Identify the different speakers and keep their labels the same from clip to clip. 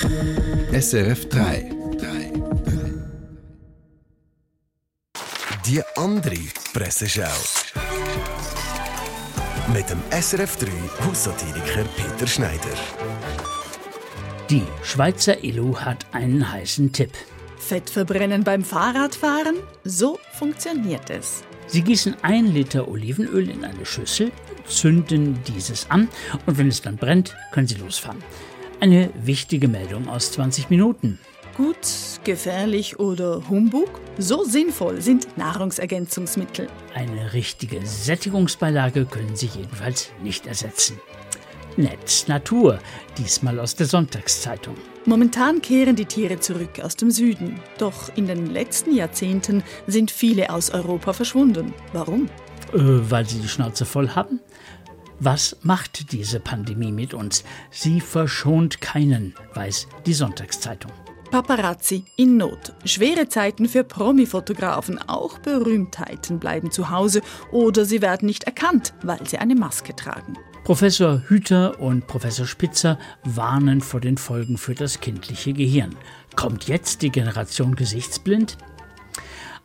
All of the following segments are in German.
Speaker 1: SRF 3.
Speaker 2: Die andere Presseschau. Mit dem SRF 3 Haussatiriker Peter Schneider.
Speaker 3: Die Schweizer Illu hat einen heißen Tipp.
Speaker 4: Fett verbrennen beim Fahrradfahren? So funktioniert es.
Speaker 3: Sie gießen ein Liter Olivenöl in eine Schüssel, zünden dieses an und wenn es dann brennt, können Sie losfahren. Eine wichtige Meldung aus 20 Minuten.
Speaker 4: Gut, gefährlich oder Humbug? So sinnvoll sind Nahrungsergänzungsmittel.
Speaker 3: Eine richtige Sättigungsbeilage können sie jedenfalls nicht ersetzen. Netz Natur, diesmal aus der Sonntagszeitung.
Speaker 4: Momentan kehren die Tiere zurück aus dem Süden. Doch in den letzten Jahrzehnten sind viele aus Europa verschwunden. Warum?
Speaker 3: Äh, weil sie die Schnauze voll haben? Was macht diese Pandemie mit uns? Sie verschont keinen, weiß die Sonntagszeitung.
Speaker 4: Paparazzi in Not. Schwere Zeiten für Promi-Fotografen. Auch Berühmtheiten bleiben zu Hause oder sie werden nicht erkannt, weil sie eine Maske tragen.
Speaker 3: Professor Hüter und Professor Spitzer warnen vor den Folgen für das kindliche Gehirn. Kommt jetzt die Generation gesichtsblind?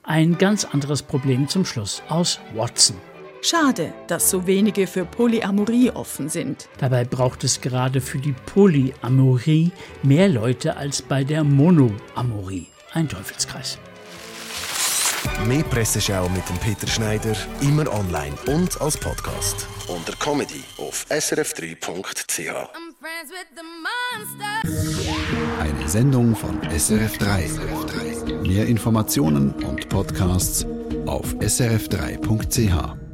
Speaker 3: Ein ganz anderes Problem zum Schluss aus Watson.
Speaker 4: Schade, dass so wenige für Polyamorie offen sind.
Speaker 3: Dabei braucht es gerade für die Polyamorie mehr Leute als bei der Monoamorie. Ein Teufelskreis.
Speaker 2: Mehr Presseschau mit dem Peter Schneider, immer online und als Podcast. Unter Comedy auf srf3.ch.
Speaker 1: Eine Sendung von SRF 3. Mehr Informationen und Podcasts auf srf3.ch.